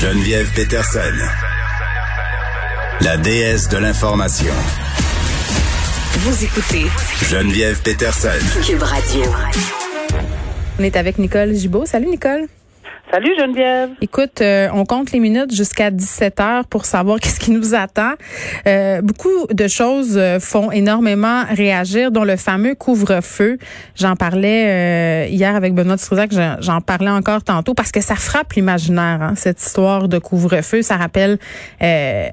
Geneviève Peterson, la déesse de l'information. Vous écoutez Geneviève Peterson. Cube Radio. On est avec Nicole Gibault. Salut Nicole. Salut Geneviève. Écoute, euh, on compte les minutes jusqu'à 17 heures pour savoir qu'est-ce qui nous attend. Euh, beaucoup de choses euh, font énormément réagir, dont le fameux couvre-feu. J'en parlais hier avec Benoît Dutrisac, j'en parlais encore tantôt parce que ça frappe l'imaginaire, hein, cette histoire de couvre-feu. Ça rappelle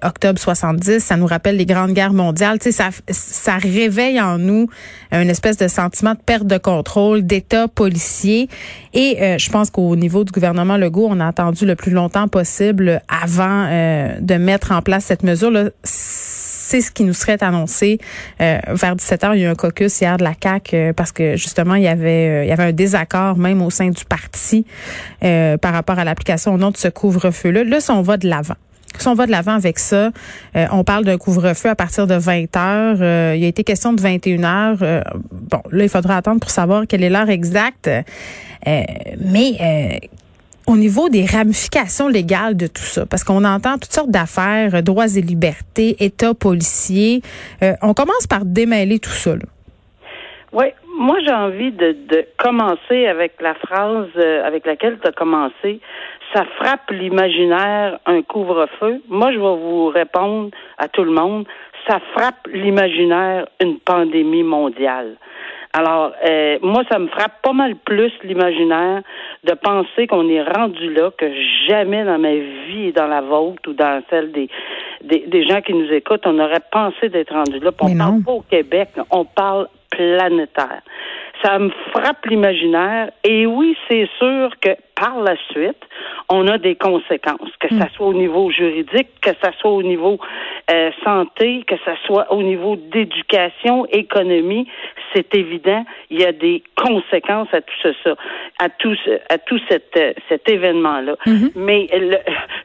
octobre 70, ça nous rappelle les grandes guerres mondiales. Tu sais, ça, ça réveille en nous une espèce de sentiment de perte de contrôle, d'état policier. Et je pense qu'au niveau du gouvernement le Legault, on a attendu le plus longtemps possible avant euh, de mettre en place cette mesure-là. C'est ce qui nous serait annoncé euh, vers 17 heures. Il y a eu un caucus hier de la CAC euh, parce que justement il y avait il y avait un désaccord même au sein du parti par rapport à l'application au nom de ce couvre-feu-là. Là, si on va de l'avant. Si on va de l'avant avec ça, on parle d'un couvre-feu à partir de 20 heures. il a été question de 21 heures. bon, là, il faudra attendre pour savoir quelle est l'heure exacte. mais au niveau des ramifications légales de tout ça, parce qu'on entend toutes sortes d'affaires, droits et libertés, État policier. Euh, on commence par démêler tout ça. Oui, moi j'ai envie de, de, commencer avec la phrase euh, avec laquelle tu as commencé. Ça frappe l'imaginaire un couvre-feu. Moi je vais vous répondre à tout le monde. Ça frappe l'imaginaire une pandémie mondiale. Alors, euh, moi, ça me frappe pas mal plus l'imaginaire de penser qu'on est rendu là que jamais dans ma vie et dans la vôtre ou dans celle des, des, gens qui nous écoutent, on aurait pensé d'être rendu là. on parle pas au Québec, on parle planétaire. Ça me frappe l'imaginaire. Et oui, c'est sûr que par la suite, on a des conséquences, que ça hmm. soit au niveau juridique, que ça soit au niveau euh, santé, que ça soit au niveau d'éducation, économie, c'est évident, il y a des conséquences à tout ça, à tout, à tout cet, euh, cet événement-là. Hmm. Mais le,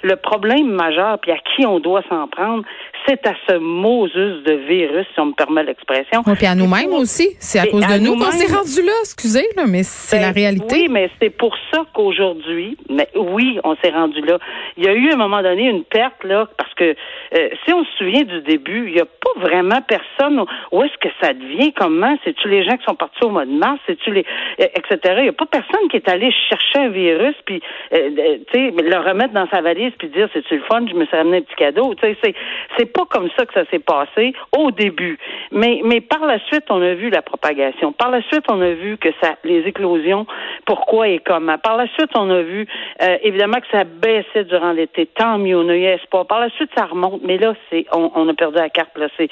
le problème majeur, puis à qui on doit s'en prendre, c'est à ce Moses de virus, si on me permet l'expression. Oui, puis à nous-mêmes aussi. C'est à cause de nous qu'on s'est rendu là, excusez, là, mais c'est la ben, réalité. Oui, mais c'est pour ça qu'aujourd'hui, mais oui, on s'est rendu là. Il y a eu à un moment donné une perte, là, parce que euh, si on se souvient du début, il n'y a pas vraiment personne. Où est-ce que ça devient? Comment? C'est-tu les gens qui sont partis au mois de mars? C'est-tu les. Euh, etc. Il n'y a pas personne qui est allé chercher un virus, puis, euh, tu sais, le remettre dans sa valise, puis dire, c'est-tu le fun? Je me suis ramené un petit cadeau. Tu sais, c'est pas comme ça que ça s'est passé au début. Mais, mais par la suite, on a vu la propagation. Par la suite, on a vu que ça, les éclosions, pourquoi et comment. Par la suite, on a vu, évidemment, que ça baissait durant l'été. Tant mieux, on a eu espoir. Par la suite, ça remonte. Mais là, c'est, on, a perdu la carte. Là, c'est,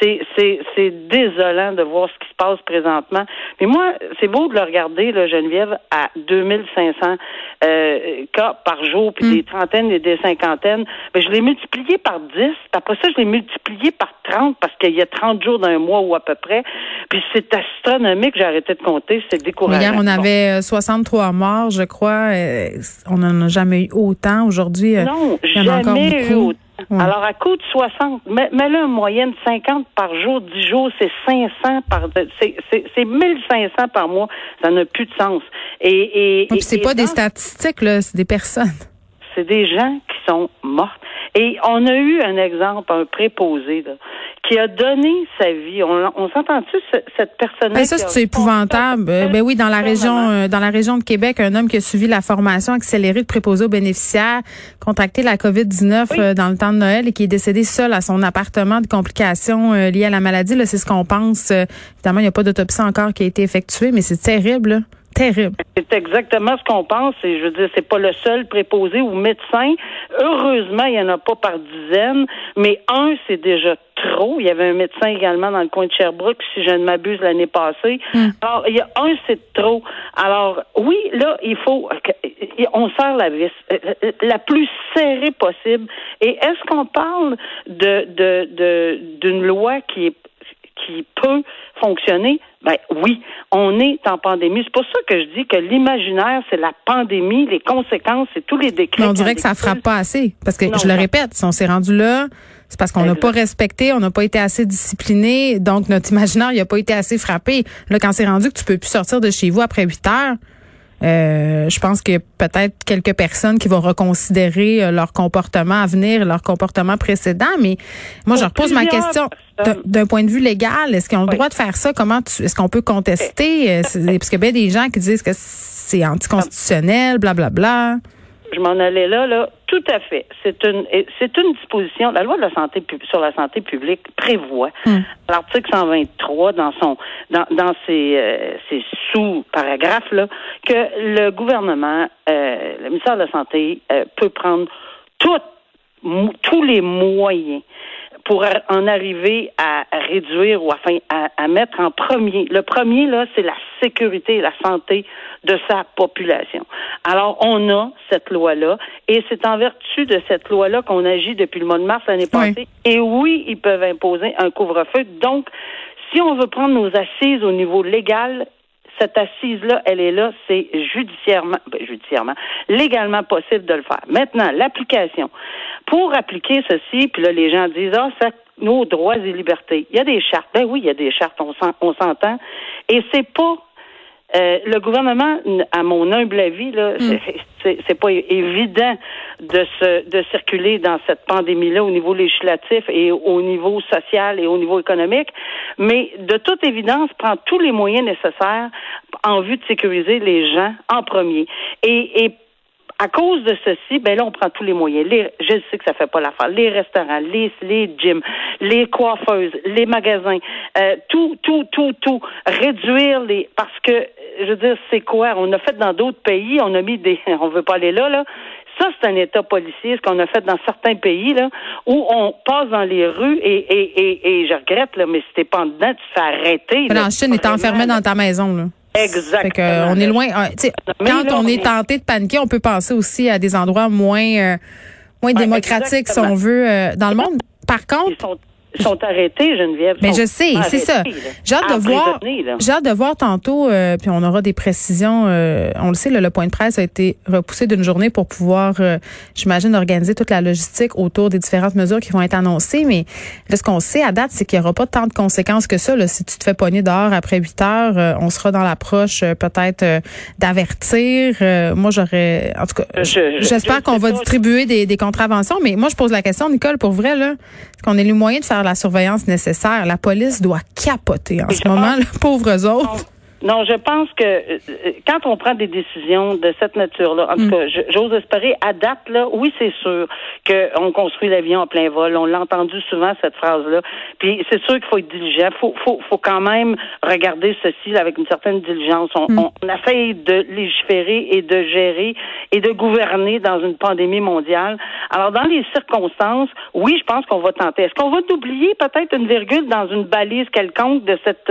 c'est, c'est, c'est désolant de voir ce qui se passe présentement. Mais moi, c'est beau de le regarder, là, Geneviève, à 2500 euh, cas par jour, puis des mm. trentaines et des cinquantaines. Mais je l'ai multiplié par 10. après ça, je l'ai multiplié par 30 parce qu'il y a 30 jours d'un mois ou à peu près. Puis c'est astronomique. J'ai arrêté de compter. C'est décourageant. Hier, on avait 63 euh, morts, je crois. Euh, on n'en a jamais eu autant. Aujourd'hui, non, il y en a encore beaucoup. eu autant. Alors, à coût de 60, mais, mais là, en moyenne 50 par jour, 10 jours, c'est 500 par, c'est 1500 par mois. Ça n'a plus de sens. Et, et, c'est pas des statistiques, là, c'est des personnes. C'est des gens qui sont morts. Et on a eu un exemple, un préposé, là, qui a donné sa vie. On, on s'entend-tu cette personne-là? Ben ça, c'est épouvantable. Ben oui, dans la région, euh, dans la région de Québec, un homme qui a suivi la formation accélérée de préposé aux bénéficiaires, contracté la COVID-19 euh, dans le temps de Noël et qui est décédé seul à son appartement de complications euh, liées à la maladie. C'est ce qu'on pense. évidemment, il n'y a pas d'autopsie encore qui a été effectuée, mais c'est terrible. Terrible. C'est exactement ce qu'on pense. Et je veux dire, c'est pas le seul préposé ou médecin. Heureusement, il y en a pas par dizaines, mais un, c'est déjà trop. Il y avait un médecin également dans le coin de Sherbrooke, si je ne m'abuse, l'année passée. Hmm. Alors, il y a un, c'est trop. Alors, oui, là, il faut, on serre la vis euh, euh, la plus serrée possible. Et est-ce qu'on parle de, de, de, d'une loi qui est qui peut fonctionner, ben oui, on est en pandémie. C'est pour ça que je dis que l'imaginaire, c'est la pandémie, les conséquences, c'est tous les décrets. Mais on dirait que ça frappe pas assez. Parce que, Non, je le répète, si on s'est rendu là, c'est parce qu'on n'a pas respecté, on n'a pas été assez discipliné, donc notre imaginaire, il a pas été assez frappé. Là, quand c'est rendu que tu peux plus sortir de chez vous après 8 heures, euh, je pense qu'il y a peut-être quelques personnes qui vont reconsidérer euh, leur comportement à venir, leur comportement précédent. Mais moi, je Pour repose ma question d'un- point de vue légal. Est-ce qu'ils ont le Oui. droit de faire ça? Comment tu, est-ce qu'on peut contester? Euh, c'est- Parce qu'il y a bien des gens qui disent que c'est anticonstitutionnel, blablabla. Je m'en allais là, là. Tout à fait. C'est une, c'est une disposition. La loi de la santé sur la santé publique prévoit, Hmm. l'article 123 dans son, dans, dans ses, euh, ses sous-paragraphes là, que le gouvernement, euh, le ministère de la santé euh, peut prendre tout- tous les moyens pour en arriver à réduire ou enfin à, à mettre en premier. Le premier, là, c'est la sécurité et la santé de sa population. Alors, on a cette loi-là et c'est en vertu de cette loi-là qu'on agit depuis le mois de mars l'année Oui. passée. Et oui, ils peuvent imposer un couvre-feu. Donc, si on veut prendre nos assises au niveau légal, cette assise-là, elle est là, c'est judiciairement, ben, judiciairement, légalement possible de le faire. Maintenant, l'application. Pour appliquer ceci, puis là, les gens disent, ah, ça, nos droits et libertés. Il y a des chartes. Ben oui, il y a des chartes, on s'en- on s'entend. Et c'est pas euh, le gouvernement, à mon humble avis, là, c'est- c'est c'est pas évident de se de circuler dans cette pandémie-là au niveau législatif et au niveau social et au niveau économique, mais de toute évidence prend tous les moyens nécessaires en vue de sécuriser les gens en premier. Et, et à cause de ceci, ben là, on prend tous les moyens. Les, je sais que ça fait pas l'affaire. Les restaurants, les, les gyms, les coiffeuses, les magasins, euh, tout, tout, tout, tout. Réduire les, parce que, je veux dire, c'est quoi? On a fait dans d'autres pays, on a mis des, on veut pas aller là, là. Ça, c'est un État policier, ce qu'on a fait dans certains pays, là, où on passe dans les rues et, et, et, et je regrette, là, mais si t'es pas en dedans, tu te fais arrêter. Mais là. en Chine, est enfermé dans ta maison, là. Exactement. Fait que, euh, on est loin. euh, quand là, on est tenté de paniquer, on peut penser aussi à des endroits moins, euh, moins démocratiques, si on veut, euh, dans le monde. Par contre, sont, arrêtés, Geneviève. mais je sais, c'est ça. J'ai hâte de voir. J'ai hâte de voir tantôt, euh, puis on aura des précisions. euh, on le sait, le point de presse a été repoussé d'une journée pour pouvoir, euh, j'imagine, organiser toute la logistique autour des différentes mesures qui vont être annoncées. Mais là, ce qu'on sait à date, c'est qu'il n'y aura pas tant de conséquences que ça. Là. Si tu te fais pogner dehors après 8 heures, on sera dans l'approche peut-être d'avertir. Moi, j'aurais, en tout cas, Je- je- j'espère je qu'on va distribuer des, des contraventions. Mais moi, je pose la question, Nicole, pour vrai, là, est-ce qu'on ait le moyen de faire la surveillance nécessaire? La police doit capoter en Et ce moment, pense- là, pauvres autres. Non, je pense que euh, euh, quand on prend des décisions de cette nature-là, en tout cas, je- j'ose espérer, à date, là, oui, c'est sûr qu'on construit l'avion en plein vol. On l'a entendu souvent, cette phrase-là. Puis c'est sûr qu'il faut être diligent. faut, faut, faut quand même regarder ceci là, avec une certaine diligence. On, on essaye de légiférer et de gérer et de gouverner dans une pandémie mondiale. Alors, dans les circonstances, oui, je pense qu'on va tenter. Est-ce qu'on va oublier peut-être une virgule dans une balise quelconque de cette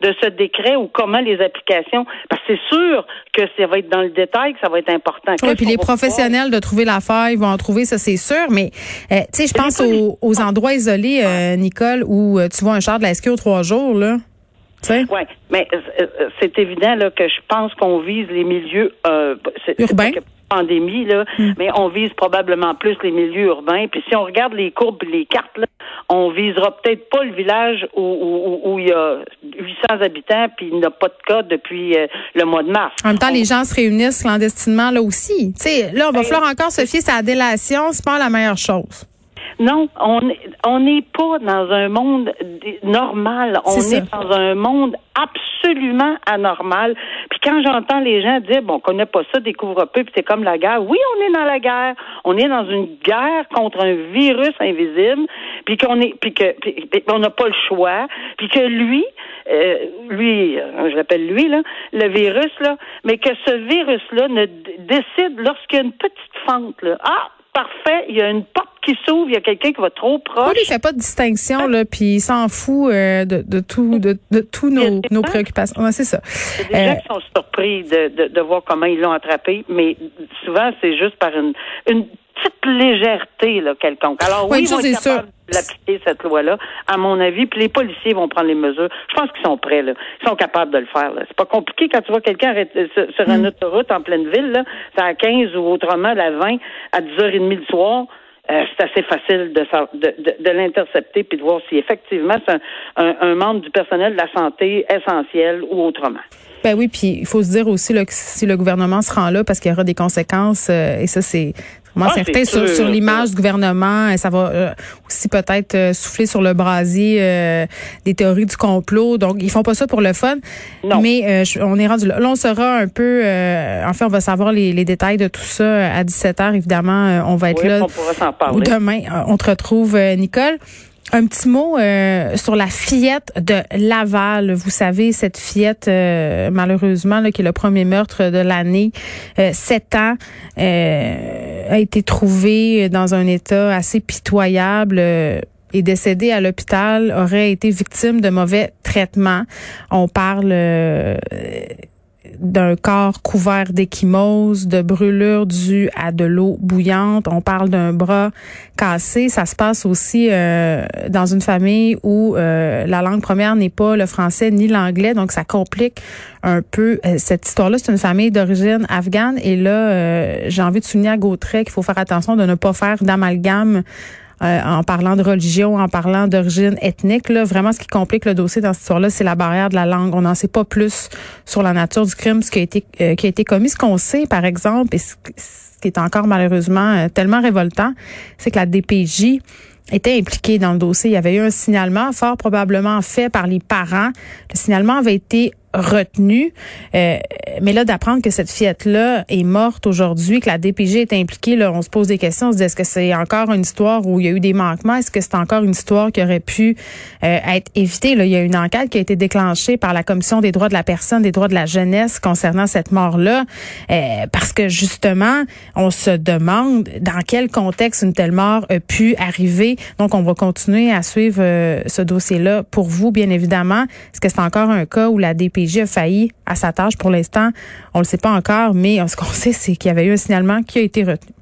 de ce décret ou comment les applications? Parce que c'est sûr que ça va être dans le détail, que ça va être important. Oui, puis les professionnels de trouver la faille vont en trouver, ça c'est sûr. Mais euh, tu sais, je pense aux, aux endroits isolés, euh, Nicole, où euh, tu vois un char de la SQ aux trois jours, là. Oui, mais euh, euh, c'est évident là, que je pense qu'on vise les milieux euh, Urbains. pandémie là, mais on vise probablement plus les milieux urbains. Puis si on regarde les courbes, les cartes là, on visera peut-être pas le village où, où, où- où il y a 800 habitants puis il n'y a pas de cas depuis euh, le mois de mars. En même temps, les gens se réunissent clandestinement là aussi. Tu sais, là, on va Ben, falloir encore se fier à la délation. C'est pas la meilleure chose. Non, on on n'est pas dans un monde normal. On est, dans un monde absolument anormal. Puis quand j'entends les gens dire bon, on connaît pas ça, découvre-peu, puis c'est comme la guerre. Oui, on est dans la guerre. On est dans une guerre contre un virus invisible. puis qu'on est, puis que, puis, on n'a pas le choix, puis que lui, euh, lui, euh, je l'appelle lui là, le virus là, mais que ce virus là ne décide lorsqu'il y a une petite fente là, ah parfait, il y a une porte qui s'ouvre, il y a quelqu'un qui va trop proche. Oui, il fait pas de distinction là, puis il s'en fout euh, de, de tout, de, de tous nos, nos préoccupations. Ouais, c'est ça. Il y a des gens qui sont surpris de, de, de voir comment ils l'ont attrapé, mais souvent c'est juste par une, une petite légèreté là, quelconque. Alors oui, ils vont être capables d'appliquer cette loi-là, à mon avis, puis les policiers vont prendre les mesures. Je pense qu'ils sont prêts, là. Ils sont capables de le faire. C'est pas compliqué quand tu vois quelqu'un sur une mm. autoroute en pleine ville, là, c'est à 15 ou autrement à 20 à 10h30 le soir. Euh, c'est assez facile de, de, de, l'intercepter puis de voir si effectivement c'est un, un, membre du personnel de la santé essentiel ou autrement. Ben oui, puis il faut se dire aussi là, que si le gouvernement se rend là, parce qu'il y aura des conséquences, euh, et ça c'est moi, ah, certain sur, sur l'image du gouvernement, et ça va euh, aussi peut-être euh, souffler sur le brasier euh, des théories du complot. Donc, ils font pas ça pour le fun. Non. Mais on est rendu là. Là, on sera un peu. en fait, on va savoir les, les, détails de tout ça à 17 h Évidemment, on va être là. On pourra s'en parler. Demain, on te retrouve, Nicole. Un petit mot euh, sur la fillette de Laval. Vous savez, cette fillette, euh, malheureusement, là, qui est le premier meurtre de l'année, euh, sept ans, a été trouvée dans un état assez pitoyable est décédée à l'hôpital, aurait été victime de mauvais traitements. On parle d'un corps couvert d'échymose, de brûlures dues à de l'eau bouillante. On parle d'un bras cassé. Ça se passe aussi euh, dans une famille où euh, la langue première n'est pas le français ni l'anglais, donc ça complique un peu euh, cette histoire-là. C'est une famille d'origine afghane et là, j'ai envie de souligner à Gautret qu'il faut faire attention de ne pas faire d'amalgame euh, en parlant de religion, en parlant d'origine ethnique. Vraiment, ce qui complique le dossier dans cette histoire-là, c'est la barrière de la langue. On n'en sait pas plus sur la nature du crime, ce qui a été euh, qui a été commis. Ce qu'on sait, par exemple, et ce, qui est encore malheureusement euh, tellement révoltant, c'est que la DPJ était impliquée dans le dossier. Il y avait eu un signalement fort probablement fait par les parents. Le signalement avait été Euh, mais là, d'apprendre que cette fillette-là est morte aujourd'hui, que la DPG est impliquée, là, on se pose des questions. On se dit, est-ce que c'est encore une histoire où il y a eu des manquements? Est-ce que c'est encore une histoire qui aurait pu euh, être évitée? Là, il y a une enquête qui a été déclenchée par la Commission des droits de la personne, des droits de la jeunesse concernant cette mort-là. Euh, parce que justement, on se demande dans quel contexte une telle mort a pu arriver. Donc, on va continuer à suivre ce dossier-là pour vous, bien évidemment. Est-ce que c'est encore un cas où la A failli à sa tâche pour l'instant. On le sait pas encore, mais ce qu'on sait, c'est qu'il y avait eu un signalement qui a été retenu.